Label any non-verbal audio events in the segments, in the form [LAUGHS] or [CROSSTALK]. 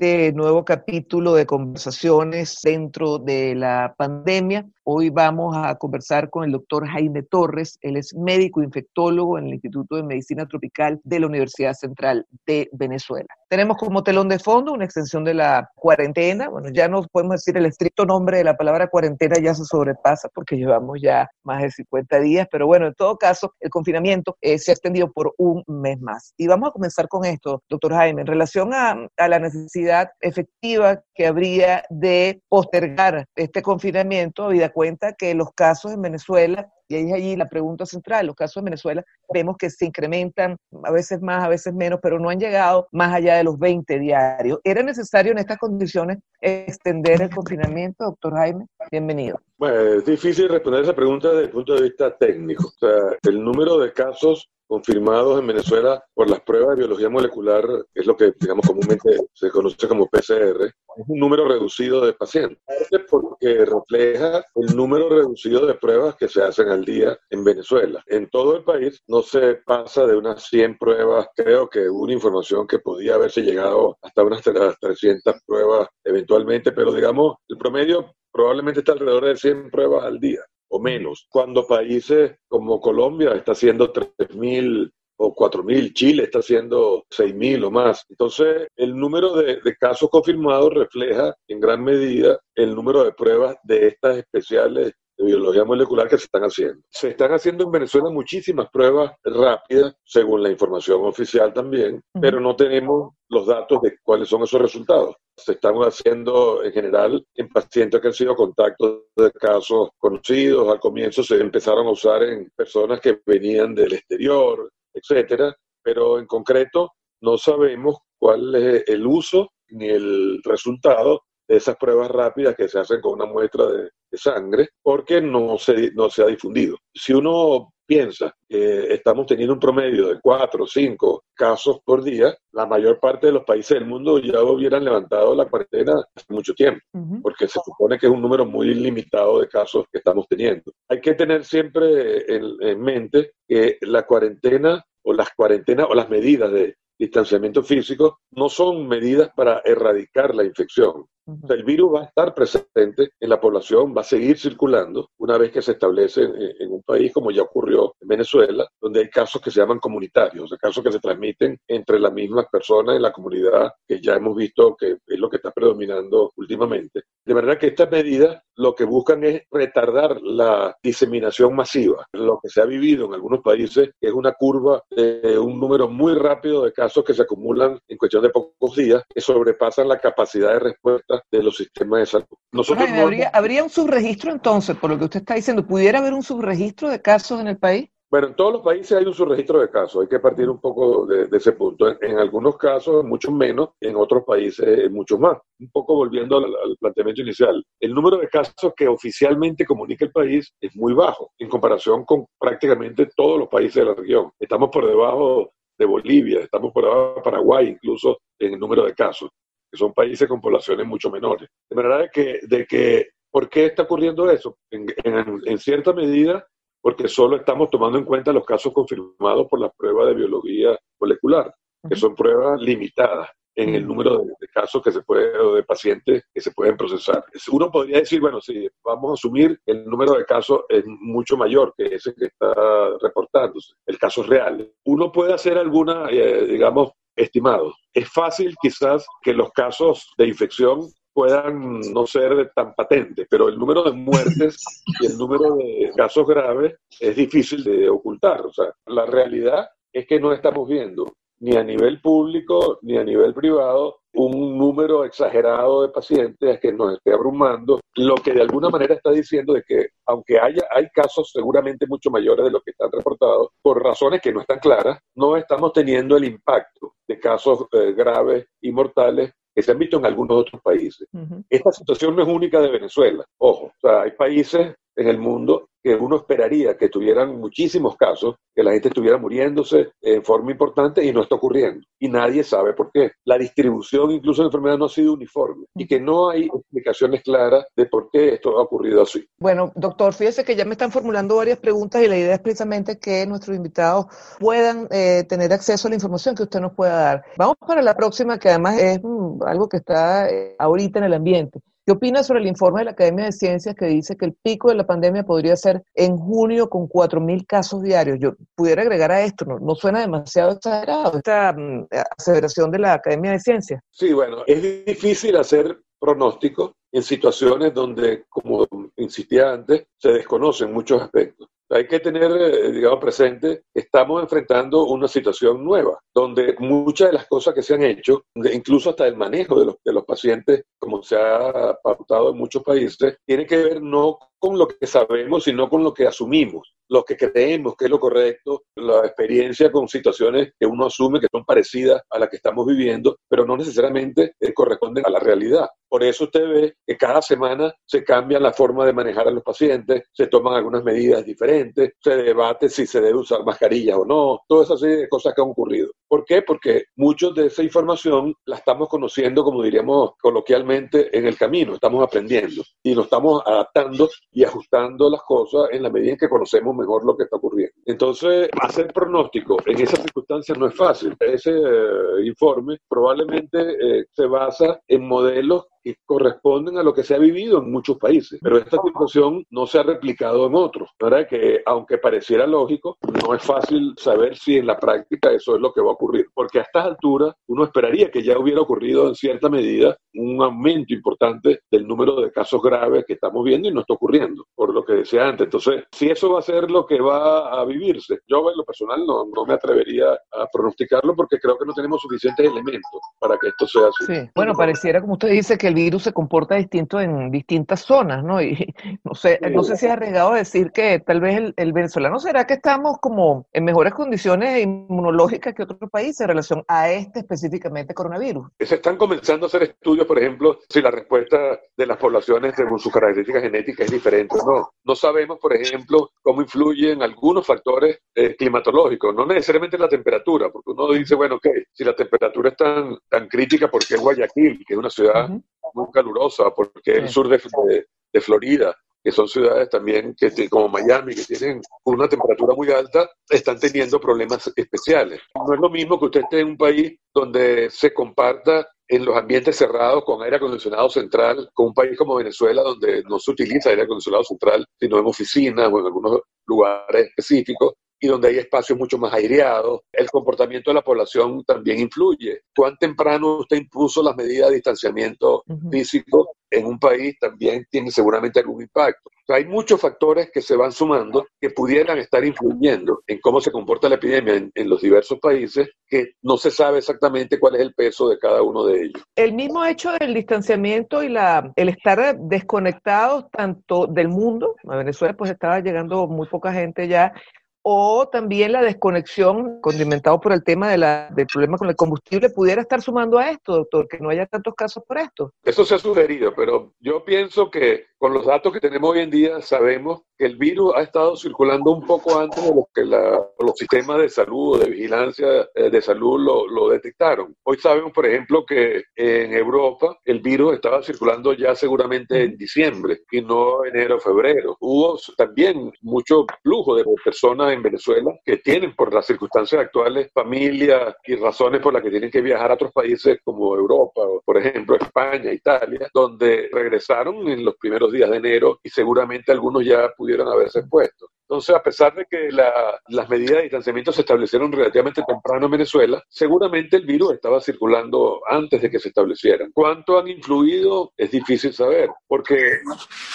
nuevo capítulo de conversaciones dentro de la pandemia. Hoy vamos a conversar con el doctor Jaime Torres. Él es médico infectólogo en el Instituto de Medicina Tropical de la Universidad Central de Venezuela. Tenemos como telón de fondo una extensión de la cuarentena. Bueno, ya no podemos decir el estricto nombre de la palabra cuarentena, ya se sobrepasa porque llevamos ya más de 50 días, pero bueno, en todo caso, el confinamiento eh, se ha extendido por un mes más. Y vamos a comenzar con esto, doctor Jaime, en relación a, a la necesidad efectiva que habría de postergar este confinamiento, habida cuenta que los casos en Venezuela, y ahí es allí la pregunta central, los casos en Venezuela vemos que se incrementan a veces más, a veces menos, pero no han llegado más allá de los 20 diarios. ¿Era necesario en estas condiciones extender el confinamiento, doctor Jaime? Bienvenido. Bueno, es difícil responder esa pregunta desde el punto de vista técnico. O sea, el número de casos confirmados en Venezuela por las pruebas de biología molecular es lo que, digamos, comúnmente se conoce como PCR. Es un número reducido de pacientes, porque refleja el número reducido de pruebas que se hacen al día en Venezuela. En todo el país no se pasa de unas 100 pruebas. Creo que hubo una información que podía haberse llegado hasta unas 300 pruebas eventualmente, pero digamos, el promedio probablemente está alrededor de 100 pruebas al día o menos, cuando países como Colombia está haciendo 3.000 o 4.000, Chile está haciendo 6.000 o más. Entonces, el número de, de, casos confirmados refleja en gran medida el número de pruebas de estas especiales de biología molecular que se están haciendo. Se están haciendo en Venezuela muchísimas pruebas rápidas, según la información oficial también, uh -huh. pero no tenemos los datos de cuáles son esos resultados. Se están haciendo en general en pacientes que han sido contactos de casos conocidos. Al comienzo se empezaron a usar en personas que venían del exterior, etcétera, pero en concreto no sabemos cuál es el uso ni el resultado de esas pruebas rápidas que se hacen con una muestra de, de sangre, porque no se, no se ha difundido. Si uno piensa que estamos teniendo un promedio de cuatro o cinco casos por día, la mayor parte de los países del mundo ya hubieran levantado la cuarentena hace mucho tiempo, uh -huh. porque se supone que es un número muy limitado de casos que estamos teniendo. Hay que tener siempre en, en mente que la cuarentena o las cuarentenas o las medidas de distanciamiento físico no son medidas para erradicar la infección. El virus va a estar presente en la población, va a seguir circulando una vez que se establece en, un país, como ya ocurrió en Venezuela, donde hay casos que se llaman comunitarios, o casos que se transmiten entre las mismas personas en la comunidad, que ya hemos visto que es lo que está predominando últimamente. De manera que estas medidas lo que buscan es retardar la diseminación masiva. Lo que se ha vivido en algunos países es una curva de un número muy rápido de casos que se acumulan en cuestión de pocos días, que sobrepasan la capacidad de respuesta de los sistemas de salud. Nosotros Jaime, no... ¿habría, ¿Habría un subregistro entonces, por lo que usted está diciendo? ¿Pudiera haber un subregistro de casos en el país? Bueno, en todos los países hay un subregistro de casos, hay que partir un poco de, de ese punto. En, en, algunos casos, mucho menos, en otros países, mucho más. Un poco volviendo al, al, planteamiento inicial, el número de casos que oficialmente comunica el país es muy bajo en comparación con prácticamente todos los países de la región. Estamos por debajo de Bolivia, estamos por debajo de Paraguay, incluso en el número de casos, que son países con poblaciones mucho menores. De manera de que, de que ¿por qué está ocurriendo eso? en, en, en cierta medida, porque solo estamos tomando en cuenta los casos confirmados por la prueba de biología molecular, que son pruebas limitadas en el número de, de, casos que se puede, o de pacientes que se pueden procesar. Uno podría decir, bueno, sí, vamos a asumir que el número de casos es mucho mayor que ese que está reportándose, el caso real. Uno puede hacer alguna, eh, digamos, estimado. Es fácil quizás que los casos de infección puedan no ser tan patentes, pero el número de muertes y el número de casos graves es difícil de ocultar. O sea, la realidad es que no estamos viendo ni a nivel público ni a nivel privado un número exagerado de pacientes que nos esté abrumando, lo que de alguna manera está diciendo de que aunque haya hay casos seguramente mucho mayores de los que están reportados, por razones que no están claras, no estamos teniendo el impacto de casos eh, graves y mortales que se han visto en algunos otros países. Esta situación no es única de Venezuela. Ojo, o sea, hay países en el mundo que uno esperaría que tuvieran muchísimos casos, que la gente estuviera muriéndose en forma importante y no está ocurriendo. Y nadie sabe por qué. La distribución incluso de enfermedad no ha sido uniforme y que no hay explicaciones claras de por qué esto ha ocurrido así. Bueno, doctor, fíjese que ya me están formulando varias preguntas y la idea es precisamente que nuestros invitados puedan eh, tener acceso a la información que usted nos pueda dar. Vamos para la próxima, que además es mm, algo que está eh, ahorita en el ambiente. ¿Qué opina sobre el informe de la Academia de Ciencias que dice que el pico de la pandemia podría ser en junio con 4.000 casos diarios? Yo pudiera agregar a esto, ¿no, suena demasiado exagerado esta mm, aceleración de la Academia de Ciencias? Sí, bueno, es difícil hacer pronóstico en situaciones donde, como insistía antes, se desconocen muchos aspectos. Hay que tener, eh, digamos, presente, estamos enfrentando una situación nueva, donde muchas de las cosas que se han hecho, incluso hasta el manejo de los, de los pacientes, como se ha pautado en muchos países, tiene que ver no con lo que sabemos, sino con lo que asumimos, lo que creemos que es lo correcto, la experiencia con situaciones que uno asume que son parecidas a las que estamos viviendo, pero no necesariamente eh, corresponden a la realidad. Por eso usted ve que cada semana se cambia la forma de manejar a los pacientes, se toman algunas medidas diferentes, se debate si se debe usar mascarillas o no, todas esas cosas que han ocurrido. ¿Por qué? Porque muchos de esa información la estamos conociendo, como diríamos coloquialmente, en el camino, estamos aprendiendo y nos estamos adaptando y ajustando las cosas en la medida en que conocemos mejor lo que está ocurriendo. Entonces, hacer pronóstico en esas circunstancias no es fácil. Ese eh, informe probablemente eh, se basa en modelos que corresponden a lo que se ha vivido en muchos países, pero esta situación no se ha replicado en otros. ¿verdad? Que aunque pareciera lógico, no es fácil saber si en la práctica eso es lo que va a ocurrir, porque a estas alturas uno esperaría que ya hubiera ocurrido en cierta medida un aumento importante del número de casos graves que estamos viendo y no está ocurriendo, por lo que decía antes. Entonces, si eso va a ser lo que va a vivirse, yo en lo personal no, no me atrevería a pronosticarlo porque creo que no tenemos suficientes elementos para que esto sea así. Sí, bueno, pareciera como usted dice que el virus se comporta distinto en distintas zonas, ¿no? [LAUGHS] Y no sé, no sé si ha arriesgado decir que tal vez el, venezolano será que estamos como en mejores condiciones inmunológicas que otros países en relación a este específicamente coronavirus. Se están comenzando a hacer estudios, por ejemplo, si la respuesta de las poblaciones según sus características genéticas es diferente o no. No sabemos, por ejemplo, cómo influyen algunos factores eh, climatológicos, no necesariamente la temperatura, porque uno dice, bueno, ok, si la temperatura es tan, tan crítica, porque es Guayaquil, que es una ciudad muy calurosa, porque el sur de, de, Florida, que son ciudades también que como Miami, que tienen una temperatura muy alta, están teniendo problemas especiales. No es lo mismo que usted esté en un país donde se comparta en los ambientes cerrados con aire acondicionado central, con un país como Venezuela donde no se utiliza aire acondicionado central, sino en oficinas o en algunos lugares específicos, y donde hay espacios mucho más aireados. El comportamiento de la población también influye. Cuán temprano usted impuso las medidas de distanciamiento físico en un país también tiene seguramente algún impacto. hay muchos factores que se van sumando que pudieran estar influyendo en cómo se comporta la epidemia en, en, los diversos países, que no se sabe exactamente cuál es el peso de cada uno de ellos. El mismo hecho del distanciamiento y la, el estar desconectados tanto del mundo, a Venezuela pues estaba llegando muy poca gente ya, o también la desconexión, condimentado por el tema de la, del problema con el combustible, pudiera estar sumando a esto, doctor, que no haya tantos casos por esto. Eso se ha sugerido, pero yo pienso que con los datos que tenemos hoy en día sabemos que el virus ha estado circulando un poco antes de lo que los sistemas de salud o de vigilancia eh, de salud lo, lo, detectaron. Hoy sabemos, por ejemplo, que en Europa el virus estaba circulando ya seguramente en diciembre y no enero febrero. Hubo también mucho flujo de personas en Venezuela que tienen por las circunstancias actuales familias y razones por las que tienen que viajar a otros países como Europa o por ejemplo España, Italia, donde regresaron en los primeros días de enero y seguramente algunos ya pudieron haberse puesto. Entonces, a pesar de que las medidas de distanciamiento se establecieron relativamente temprano en Venezuela, seguramente el virus estaba circulando antes de que se establecieran. ¿Cuánto han influido? Es difícil saber, porque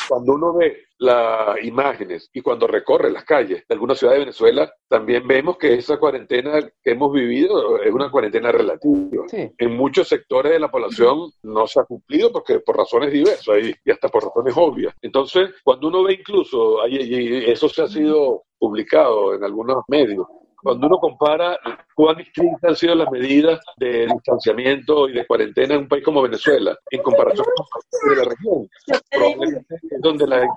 cuando uno ve las imágenes y cuando recorre las calles de alguna ciudad de Venezuela, también vemos que esa cuarentena que hemos vivido es una cuarentena relativa. En muchos sectores de la población no se ha cumplido porque por razones diversas y, hasta por razones obvias. Entonces, cuando uno ve incluso, y eso se ha sido publicado en algunos medios, Cuando uno compara cuán estrictas han sido las medidas de distanciamiento y de cuarentena en un país como Venezuela, en comparación con la región, probablemente es donde la,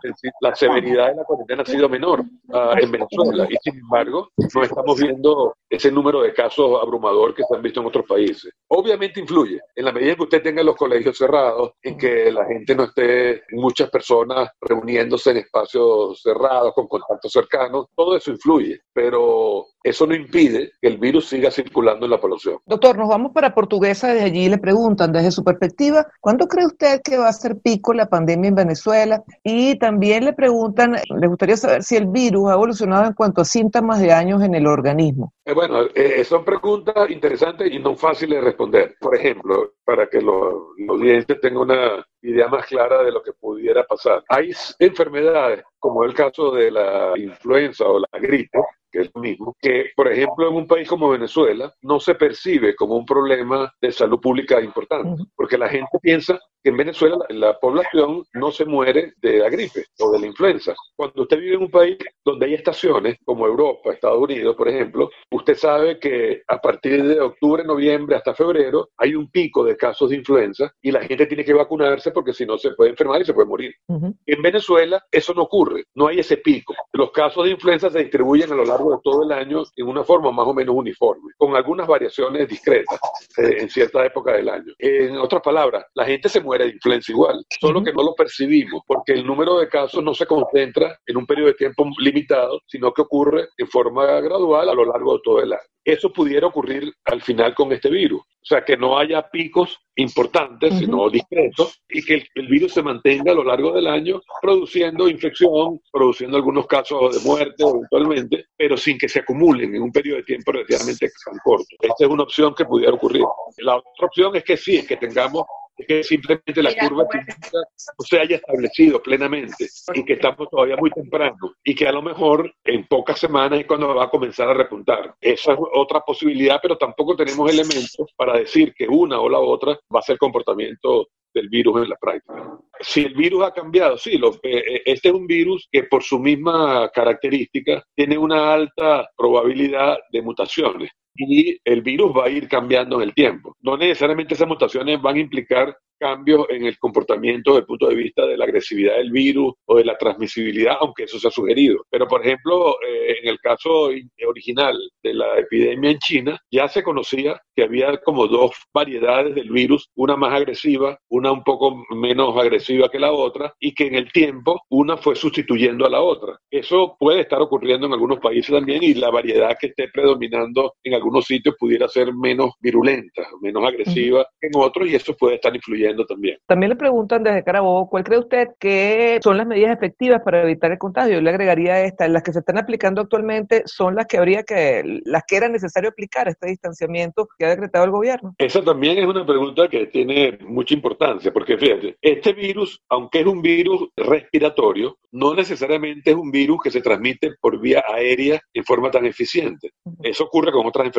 la severidad de la cuarentena ha sido menor uh, en Venezuela. Y sin embargo, no estamos viendo ese número de casos abrumador que se han visto en otros países. Obviamente influye, en la medida que usted tenga los colegios cerrados, en que la gente no esté, muchas personas reuniéndose en espacios cerrados, con contactos cercanos, todo eso influye, pero eso no impide que el virus siga circulando en la población. Doctor, nos vamos para Portuguesa, desde allí le preguntan, desde su perspectiva, ¿cuándo cree usted que va a ser pico la pandemia en Venezuela? Y también le preguntan, le gustaría saber si el virus ha evolucionado en cuanto a síntomas de años en el organismo. Eh, bueno, eh, son preguntas interesantes y no fáciles de responder. Por ejemplo, para que los, los clientes tengan una idea más clara de lo que pudiera pasar. Hay enfermedades, como el caso de la influenza o la gripe, que es lo mismo, que por ejemplo en un país como Venezuela no se percibe como un problema de salud pública importante, porque la gente piensa en Venezuela la, población no se muere de la gripe o de la influenza. Cuando usted vive en un país donde hay estaciones, como Europa, Estados Unidos, por ejemplo, usted sabe que a partir de octubre, noviembre hasta febrero hay un pico de casos de influenza y la gente tiene que vacunarse porque si no se puede enfermar y se puede morir. En Venezuela eso no ocurre, no hay ese pico. Los casos de influenza se distribuyen a lo largo de todo el año en una forma más o menos uniforme, con algunas variaciones discretas eh, en cierta época del año. En otras palabras, la gente se muere de influenza igual, solo que no lo percibimos, porque el número de casos no se concentra en un periodo de tiempo limitado, sino que ocurre en forma gradual a lo largo de todo el año. Eso pudiera ocurrir al final con este virus. O sea, que no haya picos importantes, sino discretos, y que el, virus se mantenga a lo largo del año produciendo infección, produciendo algunos casos de muerte eventualmente, pero sin que se acumulen en un periodo de tiempo relativamente tan corto. Esta es una opción que pudiera ocurrir. La otra opción es que sí, es que tengamos que simplemente la curva no se haya establecido plenamente y que estamos todavía muy temprano y que a lo mejor en pocas semanas es cuando va a comenzar a repuntar. Esa es otra posibilidad, pero tampoco tenemos elementos para decir que una o la otra va a ser comportamiento del virus en la práctica. Si el virus ha cambiado, sí, lo, eh, eh, este es un virus que por su misma característica tiene una alta probabilidad de mutaciones y el virus va a ir cambiando en el tiempo. No necesariamente esas mutaciones van a implicar cambios en el comportamiento desde el punto de vista de la agresividad del virus o de la transmisibilidad, aunque eso se ha sugerido. Pero, por ejemplo, eh, en el caso original de la epidemia en China, ya se conocía que había como dos variedades del virus, una más agresiva, una un poco menos agresiva que la otra, y que en el tiempo una fue sustituyendo a la otra. Eso puede estar ocurriendo en algunos países también y la variedad que esté predominando en algunos sitios pudiera ser menos virulenta, menos agresiva en otros y eso puede estar influyendo también. También le preguntan desde Carabobo, ¿cuál cree usted que son las medidas efectivas para evitar el contagio? Yo le agregaría esta, las que se están aplicando actualmente son las que habría que, las que era necesario aplicar este distanciamiento que ha decretado el gobierno. Esa también es una pregunta que tiene mucha importancia, porque fíjate, este virus, aunque es un virus respiratorio, no necesariamente es un virus que se transmite por vía aérea en forma tan eficiente. Eso ocurre con otras enfermedades.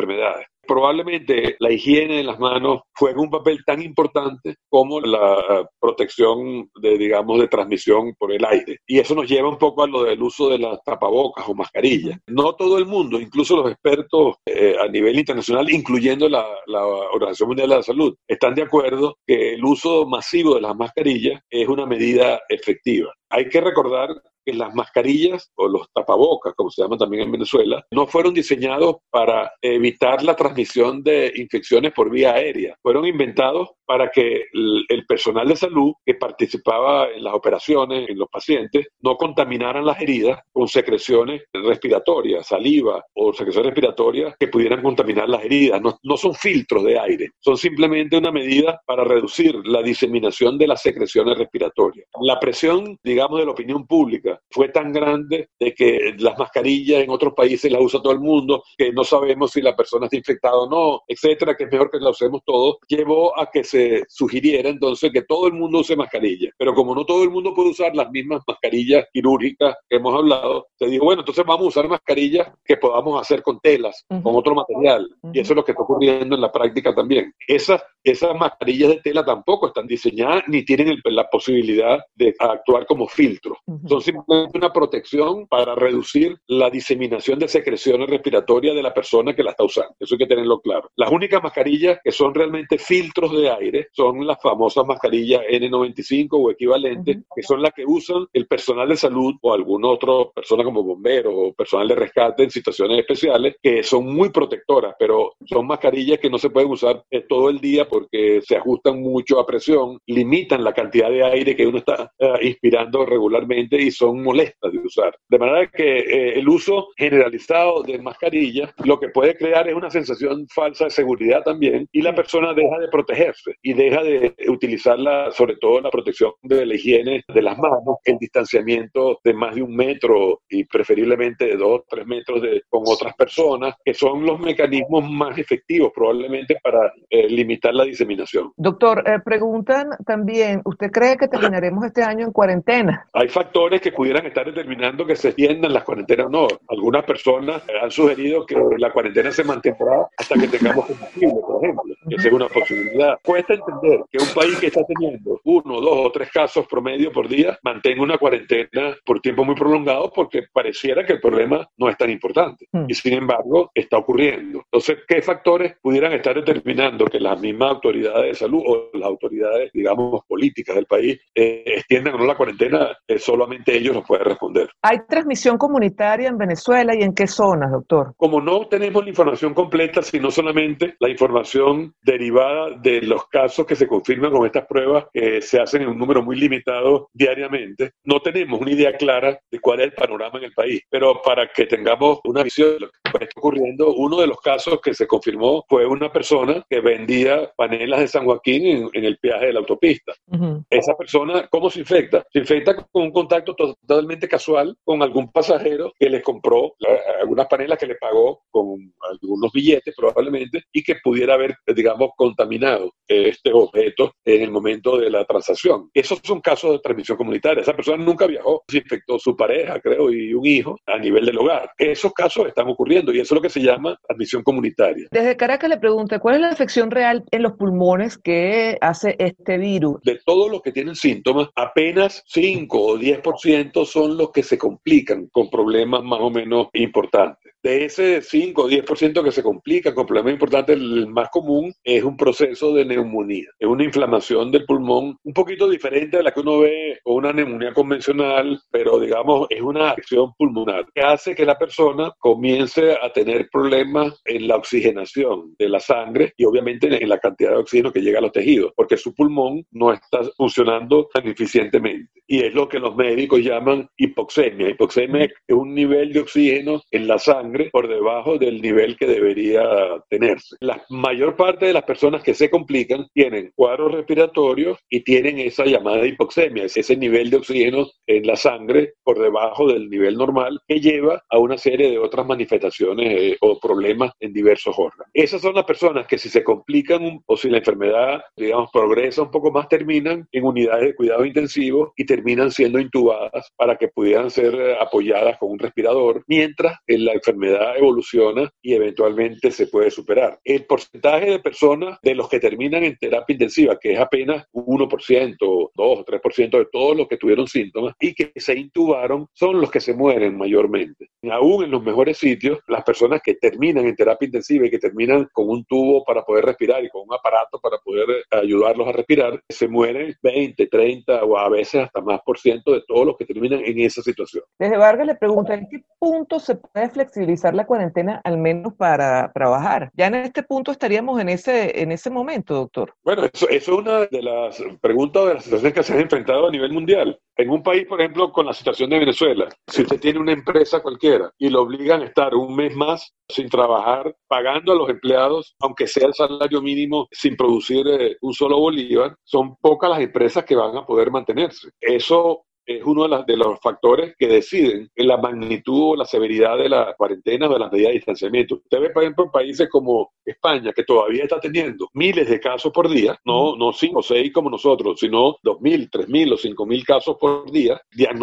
Probablemente la higiene de las manos juega un papel tan importante como la protección de, digamos, de transmisión por el aire. Y eso nos lleva un poco a lo del uso de las tapabocas o mascarillas. No todo el mundo, incluso los expertos eh, a nivel internacional, incluyendo la, la Organización Mundial de la Salud, están de acuerdo que el uso masivo de las mascarillas es una medida efectiva. Hay que recordar las mascarillas o los tapabocas, como se llama también en Venezuela, no fueron diseñados para evitar la transmisión de infecciones por vía aérea. Fueron inventados para que el personal de salud que participaba en las operaciones, en los pacientes, no contaminaran las heridas con secreciones respiratorias, saliva o secreciones respiratorias que pudieran contaminar las heridas. No, no son filtros de aire, son simplemente una medida para reducir la diseminación de las secreciones respiratorias. La presión, digamos, de la opinión pública fue tan grande de que las mascarillas en otros países las usa todo el mundo, que no sabemos si la persona está infectada o no, etcétera, que es mejor que la usemos todos, llevó a que se sugiriera entonces que todo el mundo use mascarilla. Pero como no todo el mundo puede usar las mismas mascarillas quirúrgicas que hemos hablado, se dijo, bueno, entonces vamos a usar mascarillas que podamos hacer con telas, con otro material. Y eso es lo que está ocurriendo en la práctica también. Esas, esas mascarillas de tela tampoco están diseñadas ni tienen la posibilidad de actuar como filtro. Son simplemente una protección para reducir la diseminación de secreciones respiratorias de la persona que la está usando. Eso hay que tenerlo claro. Las únicas mascarillas que son realmente filtros de aire son las famosas mascarillas N95 o equivalentes, que son las que usan el personal de salud o alguna otra persona como bomberos o personal de rescate en situaciones especiales, que son muy protectoras, pero son mascarillas que no se pueden usar eh, todo el día porque se ajustan mucho a presión, limitan la cantidad de aire que uno está eh, inspirando regularmente y son molestas de usar. De manera que eh, el uso generalizado de mascarillas lo que puede crear es una sensación falsa de seguridad también y la persona deja de protegerse y deja de utilizarla, sobre todo la protección de la higiene de las manos, el distanciamiento de más de un metro y preferiblemente de dos o tres metros de, con otras personas, que son los mecanismos más efectivos probablemente para eh, limitar la diseminación. Doctor, eh, preguntan también, ¿usted cree que terminaremos este año en cuarentena? Hay factores que pudieran estar determinando que se extiendan las cuarentenas o no. Algunas personas han sugerido que la cuarentena se mantendrá hasta que tengamos combustible, por ejemplo. Esa es una posibilidad. Cuesta entender que un país que está teniendo uno, dos o tres casos promedio por día mantenga una cuarentena por tiempo muy prolongado porque pareciera que el problema no es tan importante. Hmm. Y sin embargo, está ocurriendo. Entonces, ¿qué factores pudieran estar determinando que las mismas autoridades de salud o las autoridades, digamos, políticas del país eh, extiendan o no la cuarentena? Eh, solamente ellos nos pueden responder. ¿Hay transmisión comunitaria en Venezuela y en qué zonas, doctor? Como no tenemos la información completa, sino solamente la información derivada de los casos que se confirman con estas pruebas que se hacen en un número muy limitado diariamente, no tenemos una idea clara de cuál es el panorama en el país. Pero para que tengamos una visión de lo que está ocurriendo, uno de los casos que se confirmó fue una persona que vendía panelas de San Joaquín en, en el peaje de la autopista. Ujú. Esa persona, ¿cómo se infecta? Se infecta con un contacto totalmente casual con algún pasajero que le compró la- algunas panelas que le pagó con algunos billetes probablemente y que pudiera haber, digamos, contaminado este objeto en el momento de la transacción. Esos son casos de transmisión comunitaria. Esa persona nunca viajó, se infectó su pareja, creo, y un hijo a nivel del hogar. Esos casos están ocurriendo y eso es lo que se llama transmisión comunitaria. Desde Caracas le pregunto, ¿cuál es la infección real en los pulmones que hace este virus? de todos los que tienen síntomas, apenas 5 o 10% son los que se complican con problemas más o menos importantes. De ese 5 o 10% que se complican con problemas importantes, el más común es un proceso de neumonía. Es una inflamación del pulmón un poquito diferente a la que uno ve con una neumonía convencional, pero digamos es una acción pulmonar que hace que la persona comience a tener problemas en la oxigenación de la sangre y obviamente en la cantidad de oxígeno que llega a los tejidos, porque su pulmón no está funcionando tan eficientemente. Y es lo que los médicos llaman hipoxemia. Hipoxemia es un nivel de oxígeno en la sangre por debajo del nivel que debería tenerse. La mayor parte de las personas que se complican tienen cuadros respiratorios y tienen esa llamada hipoxemia, es ese nivel de oxígeno en la sangre por debajo del nivel normal que lleva a una serie de otras manifestaciones eh, o problemas en diversos órganos. Esas son las personas que si se complican o si la enfermedad, digamos, progresa un poco más, terminan en unidades de cuidado intensivo y terminan siendo intubadas para que pudieran ser eh, apoyadas con un respirador, mientras la enfermedad evoluciona y eventualmente se puede superar. El porcentaje de personas de los que terminan en terapia intensiva, que es apenas 1%, 2 o 3% de todos los que tuvieron síntomas y que se intubaron, son los que se mueren mayormente. Aún en los mejores sitios, las personas que terminan en terapia intensiva y que terminan con un tubo para poder respirar y con un aparato para poder eh, ayudarlos a respirar, se mueren 20, 30 o a veces hasta más por ciento de todos los que terminan en esa situación. Desde Vargas le pregunta, ¿en qué punto se puede flexibilizar la cuarentena al menos para trabajar? Ya en este punto estaríamos en ese, en ese momento, doctor. Bueno, eso, eso es una de las preguntas o de las situaciones que se han enfrentado a nivel mundial. En un país, por ejemplo, con la situación de Venezuela, si usted tiene una empresa cualquiera y lo obligan a estar un mes más sin trabajar, pagando a los empleados, aunque sea el salario mínimo, sin producir eh, un solo bolívar, son pocas las empresas que van a poder mantenerse. Eso es uno de, las- de los factores que deciden en la magnitud o la severidad de la cuarentena o de las medidas de distanciamiento. Usted ve, por ejemplo, en países como España, que todavía está teniendo miles de casos por día, no, no cinco o seis como nosotros, sino dos mil, tres mil o cinco mil casos por día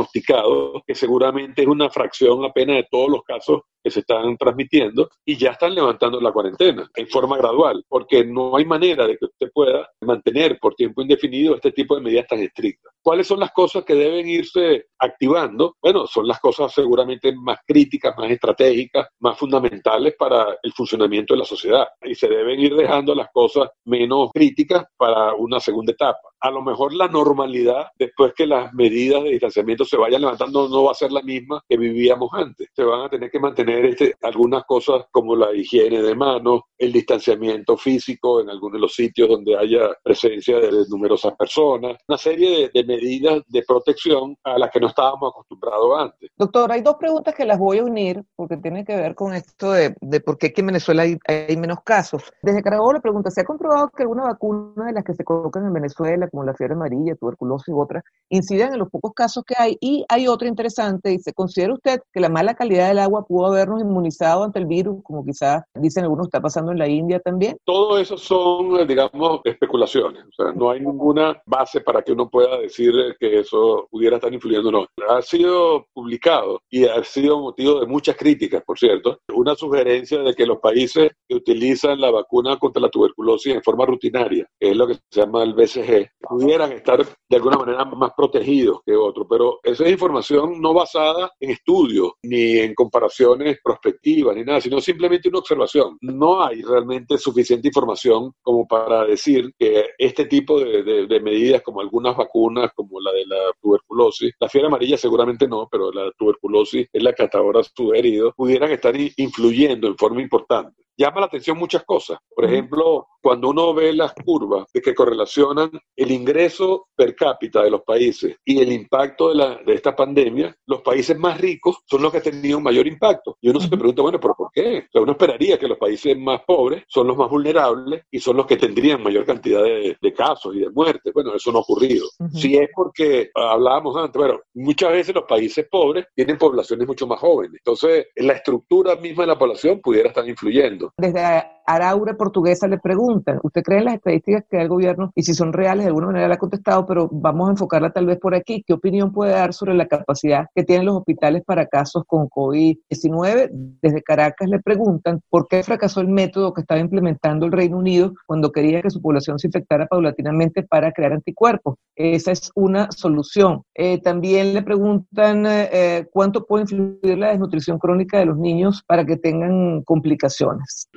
diagnosticados, que seguramente es una fracción apenas de todos los casos que se están transmitiendo y ya están levantando la cuarentena en forma gradual, porque no hay manera de que usted pueda mantener por tiempo indefinido este tipo de medidas tan estrictas. ¿Cuáles son las cosas que deben irse activando? Bueno, son las cosas seguramente más críticas, más estratégicas, más fundamentales para el funcionamiento de la sociedad. Y se deben ir dejando las cosas menos críticas para una segunda etapa. A lo mejor la normalidad, después que las medidas de distanciamiento se vayan levantando, no va a ser la misma que vivíamos antes. Se van a tener que mantener este, algunas cosas como la higiene de manos, el distanciamiento físico en algunos de los sitios donde haya presencia de numerosas personas, una serie de, medidas de protección a las que no estábamos acostumbrados antes. Doctor, hay dos preguntas que las voy a unir porque tienen que ver con esto de, por qué aquí en Venezuela hay, hay menos casos. Desde Carabobo le pregunta, ¿se ha comprobado que alguna vacuna de las que se colocan en Venezuela, como la fiebre amarilla, tuberculosis u otras, inciden en los pocos casos que hay? Y hay otra interesante, dice, ¿considera usted que la mala calidad del agua pudo habernos inmunizado ante el virus, como quizás dicen algunos está pasando en la India también? Todo eso son, digamos, especulaciones. O sea, no hay ninguna base para que uno pueda decir que eso pudiera estar influyendo o no. Ha sido publicado y ha sido motivo de muchas críticas, por cierto, una sugerencia de que los países que utilizan la vacuna contra la tuberculosis en forma rutinaria, es lo que se llama el BCG, pudieran estar de alguna manera más protegidos que otros. Pero esa es información no basada en estudios ni en comparaciones prospectivas ni nada, sino simplemente una observación. No hay realmente suficiente información como para decir que este tipo de, medidas, como algunas vacunas, como la de la tuberculosis, la fiebre amarilla seguramente no, pero la tuberculosis es la que hasta ahora sugerido, pudieran estar influyendo en forma importante llama la atención muchas cosas. Por ejemplo, cuando uno ve las curvas de que correlacionan el ingreso per cápita de los países y el impacto de, la, de esta pandemia, los países más ricos son los que han tenido un mayor impacto. Y uno se pregunta, bueno, ¿pero por qué? O sea, uno esperaría que los países más pobres son los más vulnerables y son los que tendrían mayor cantidad de, casos y de muertes. Bueno, eso no ha ocurrido. Si es porque hablábamos antes, bueno, muchas veces los países pobres tienen poblaciones mucho más jóvenes. Entonces, la estructura misma de la población pudiera estar influyendo. Desde Araure Portuguesa le preguntan, ¿usted cree en las estadísticas que da el gobierno? Y si son reales, de alguna manera la ha contestado, pero vamos a enfocarla tal vez por aquí. ¿Qué opinión puede dar sobre la capacidad que tienen los hospitales para casos con COVID-19? Desde Caracas le preguntan, ¿por qué fracasó el método que estaba implementando el Reino Unido cuando quería que su población se infectara paulatinamente para crear anticuerpos? Esa es una solución. Eh, también le preguntan eh, cuánto puede influir la desnutrición crónica de los niños para que tengan complicaciones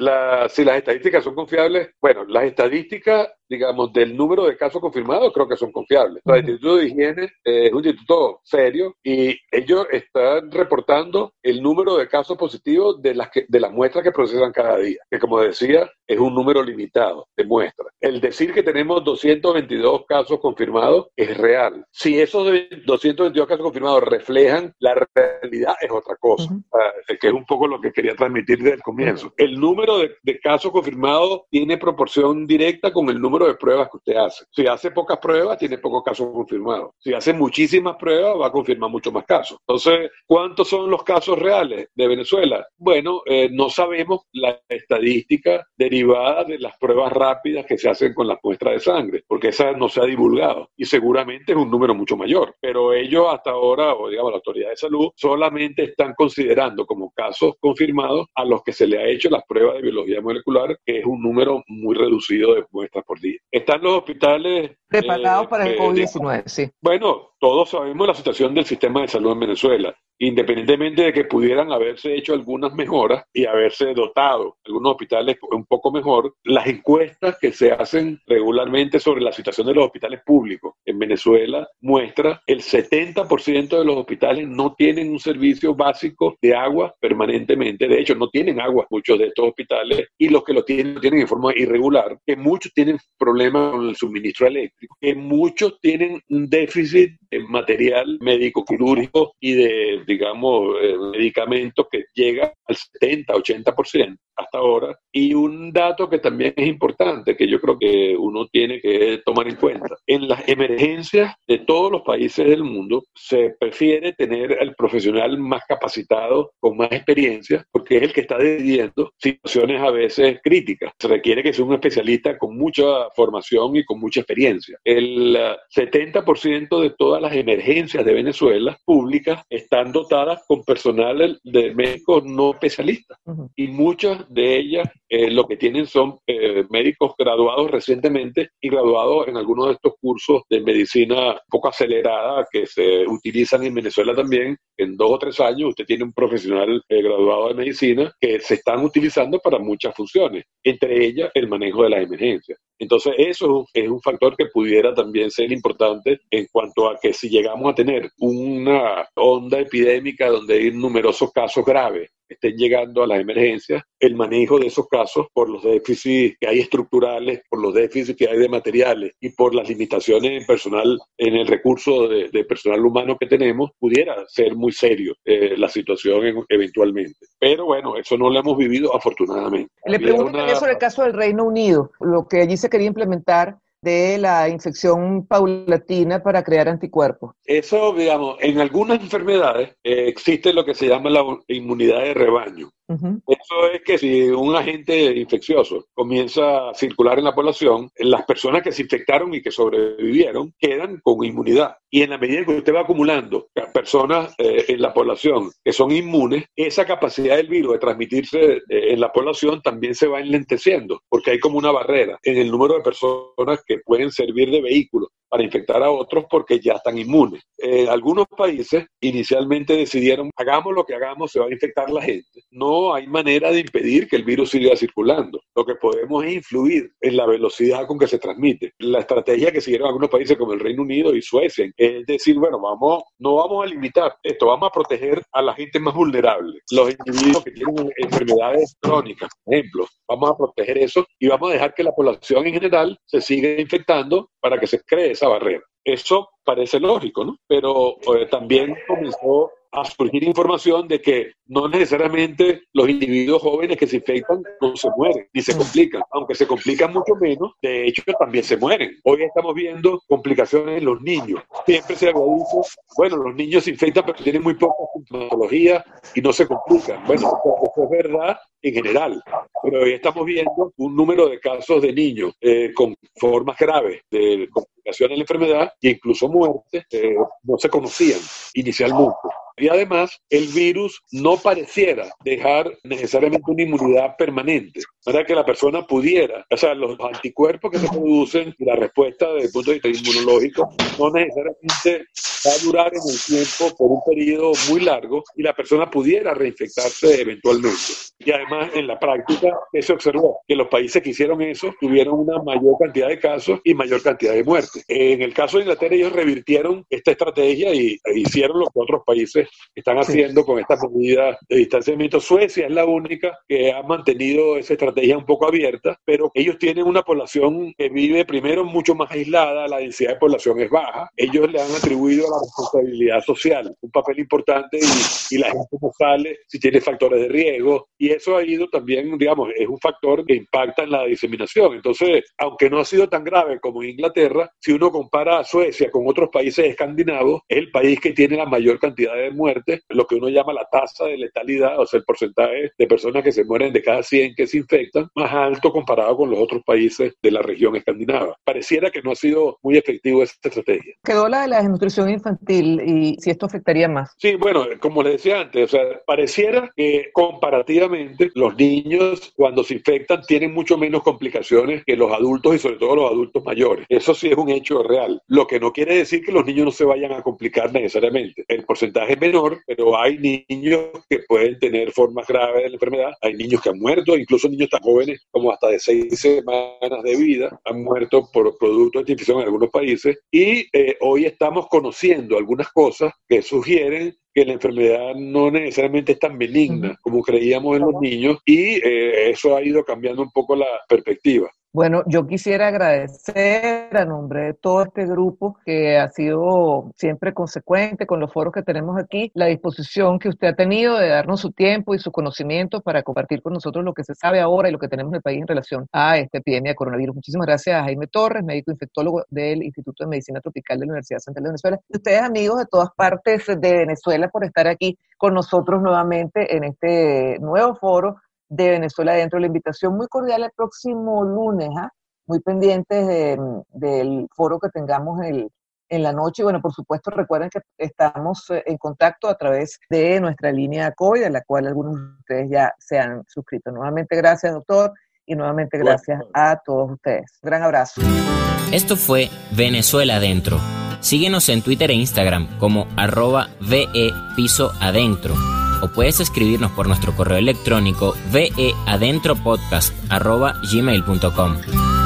si las estadísticas son confiables, bueno, las estadísticas digamos, del número de casos confirmados, creo que son confiables. el Instituto de Higiene eh, es un instituto serio y ellos están reportando el número de casos positivos de las, que, de las muestras que procesan cada día, que como decía, es un número limitado de muestras. El decir que tenemos 222 casos confirmados es real. Si esos 222 casos confirmados reflejan la realidad, es otra cosa, que es un poco lo que quería transmitir desde el comienzo. El número de, de casos confirmados tiene proporción directa con el número de pruebas que usted hace. Si hace pocas pruebas, tiene pocos casos confirmados. Si hace muchísimas pruebas, va a confirmar muchos más casos. Entonces, ¿cuántos son los casos reales de Venezuela? Bueno, eh, no sabemos la estadística derivada de las pruebas rápidas que se hacen con las muestras de sangre, porque esa no se ha divulgado y seguramente es un número mucho mayor. Pero ellos hasta ahora, o digamos la autoridad de salud, solamente están considerando como casos confirmados a los que se le ha hecho las pruebas de biología molecular, que es un número muy reducido de muestras por día. Están los hospitales... Preparados para el eh, COVID-19, sí. Bueno, todos sabemos la situación del sistema de salud en Venezuela independientemente de que pudieran haberse hecho algunas mejoras y haberse dotado algunos hospitales un poco mejor, las encuestas que se hacen regularmente sobre la situación de los hospitales públicos en Venezuela muestra el 70% de los hospitales no tienen un servicio básico de agua permanentemente, de hecho no tienen agua muchos de estos hospitales y los que lo tienen lo tienen en forma irregular, que muchos tienen problemas con el suministro eléctrico, que muchos tienen un déficit material médico quirúrgico y de digamos, eh, medicamentos que llega al 70, 80% hasta ahora. Y un dato que también es importante, que yo creo que uno tiene que tomar en cuenta. En las emergencias de todos los países del mundo se prefiere tener al profesional más capacitado, con más experiencia, porque es el que está decidiendo situaciones a veces críticas. Se requiere que sea un especialista con mucha formación y con mucha experiencia. El 70% uh, de todas las emergencias de Venezuela públicas están dotadas con personal de médicos no especialistas. Y muchas de ellas eh, lo que tienen son eh, médicos graduados recientemente y graduados en algunos de estos cursos de medicina poco acelerada que se utilizan en Venezuela también. En dos o tres años usted tiene un profesional eh, graduado de medicina que se están utilizando para muchas funciones, entre ellas el manejo de las emergencias. Entonces, eso es un factor que pudiera también ser importante en cuanto a que si llegamos a tener una onda epidémica donde hay numerosos casos graves estén llegando a las emergencias, el manejo de esos casos por los déficits que hay estructurales, por los déficits que hay de materiales y por las limitaciones en personal, en el recurso de, personal humano que tenemos, pudiera ser muy serio eh, la situación eventualmente. Pero bueno, eso no lo hemos vivido afortunadamente. Le pregunto sobre el caso del Reino Unido, lo que allí se quería implementar de la infección paulatina para crear anticuerpos. Eso, digamos, en algunas enfermedades eh, existe lo que se llama la inmunidad de rebaño. Eso es que si un agente infeccioso comienza a circular en la población, las personas que se infectaron y que sobrevivieron quedan con inmunidad. Y en la medida que usted va acumulando personas eh, en la población que son inmunes, esa capacidad del virus de transmitirse eh, en la población también se va enlenteciendo, porque hay como una barrera en el número de personas que pueden servir de vehículo para infectar a otros porque ya están inmunes. Eh, algunos países inicialmente decidieron, hagamos lo que hagamos, se va a infectar la gente. No hay manera de impedir que el virus siga circulando. Lo que podemos es influir en la velocidad con que se transmite. La estrategia que siguieron algunos países como el Reino Unido y Suecia es decir, bueno, vamos, no vamos a limitar esto, vamos a proteger a la gente más vulnerable, los individuos que tienen enfermedades crónicas, por ejemplo, vamos a proteger eso y vamos a dejar que la población en general se siga infectando para que se cree esa barrera. Eso parece lógico, ¿no? Pero eh, también comenzó a surgir información de que no necesariamente los individuos jóvenes que se infectan no se mueren ni se complican, aunque se complican mucho menos, de hecho también se mueren. Hoy estamos viendo complicaciones en los niños. Siempre se había dicho, bueno, los niños se infectan pero tienen muy poca sintomatología y no se complican. Bueno, eso es verdad en general, pero hoy estamos viendo un número de casos de niños eh, con formas graves de complicaciones de la enfermedad e incluso muertes eh, no se conocían inicialmente. Y además, el virus no pareciera dejar necesariamente una inmunidad permanente, para que la persona pudiera, o sea, los anticuerpos que se producen y la respuesta desde el punto de vista inmunológico no necesariamente va a durar en el tiempo por un periodo muy largo y la persona pudiera reinfectarse eventualmente. Y además, en la práctica, se observó que los países que hicieron eso tuvieron una mayor cantidad de casos y mayor cantidad de muertes. En el caso de Inglaterra, ellos revirtieron esta estrategia y hicieron lo que otros países están haciendo con esta medida de distanciamiento. Suecia es la única que ha mantenido esa estrategia un poco abierta, pero ellos tienen una población que vive primero mucho más aislada, la densidad de población es baja. Ellos le han atribuido a la responsabilidad social un papel importante y, y la gente no sale si tiene factores de riesgo. Y eso ha ido también, digamos, es un factor que impacta en la diseminación. Entonces, aunque no ha sido tan grave como en Inglaterra, si uno compara a Suecia con otros países escandinavos, es el país que tiene la mayor cantidad de muerte, lo que uno llama la tasa de letalidad, o sea, el porcentaje de personas que se mueren de cada 100 que se infectan, más alto comparado con los otros países de la región escandinava. Pareciera que no ha sido muy efectivo esta estrategia. Quedó la de la desnutrición infantil y si esto afectaría más. Sí, bueno, como le decía antes, o sea, pareciera que comparativamente los niños cuando se infectan tienen mucho menos complicaciones que los adultos y sobre todo los adultos mayores. Eso sí es un hecho real. Lo que no quiere decir que los niños no se vayan a complicar necesariamente. El porcentaje menor, pero hay niños que pueden tener formas graves de la enfermedad. Hay niños que han muerto, incluso niños tan jóvenes como hasta de seis semanas de vida han muerto por producto de esta infección en algunos países. Y eh, hoy estamos conociendo algunas cosas que sugieren que la enfermedad no necesariamente es tan benigna como creíamos en los niños y eh, eso ha ido cambiando un poco la perspectiva. Bueno, yo quisiera agradecer a nombre de todo este grupo que ha sido siempre consecuente con los foros que tenemos aquí, la disposición que usted ha tenido de darnos su tiempo y su conocimiento para compartir con nosotros lo que se sabe ahora y lo que tenemos en el país en relación a esta epidemia de coronavirus. Muchísimas gracias a Jaime Torres, médico infectólogo del Instituto de Medicina Tropical de la Universidad Central de Venezuela. Y ustedes, amigos de todas partes de Venezuela, por estar aquí con nosotros nuevamente en este nuevo foro de Venezuela dentro. La invitación muy cordial el próximo lunes, ¿ah? muy pendientes del foro que tengamos el, en la noche. Y bueno, por supuesto, recuerden que estamos eh, en contacto a través de nuestra línea COI, a la cual algunos de ustedes ya se han suscrito. Nuevamente, gracias, doctor. Y nuevamente gracias a todos ustedes. Gran abrazo. Esto fue Venezuela Adentro. Síguenos en Twitter e Instagram como arroba VE Piso Adentro o puedes escribirnos por nuestro correo electrónico veadentropodcast arroba gmail.com.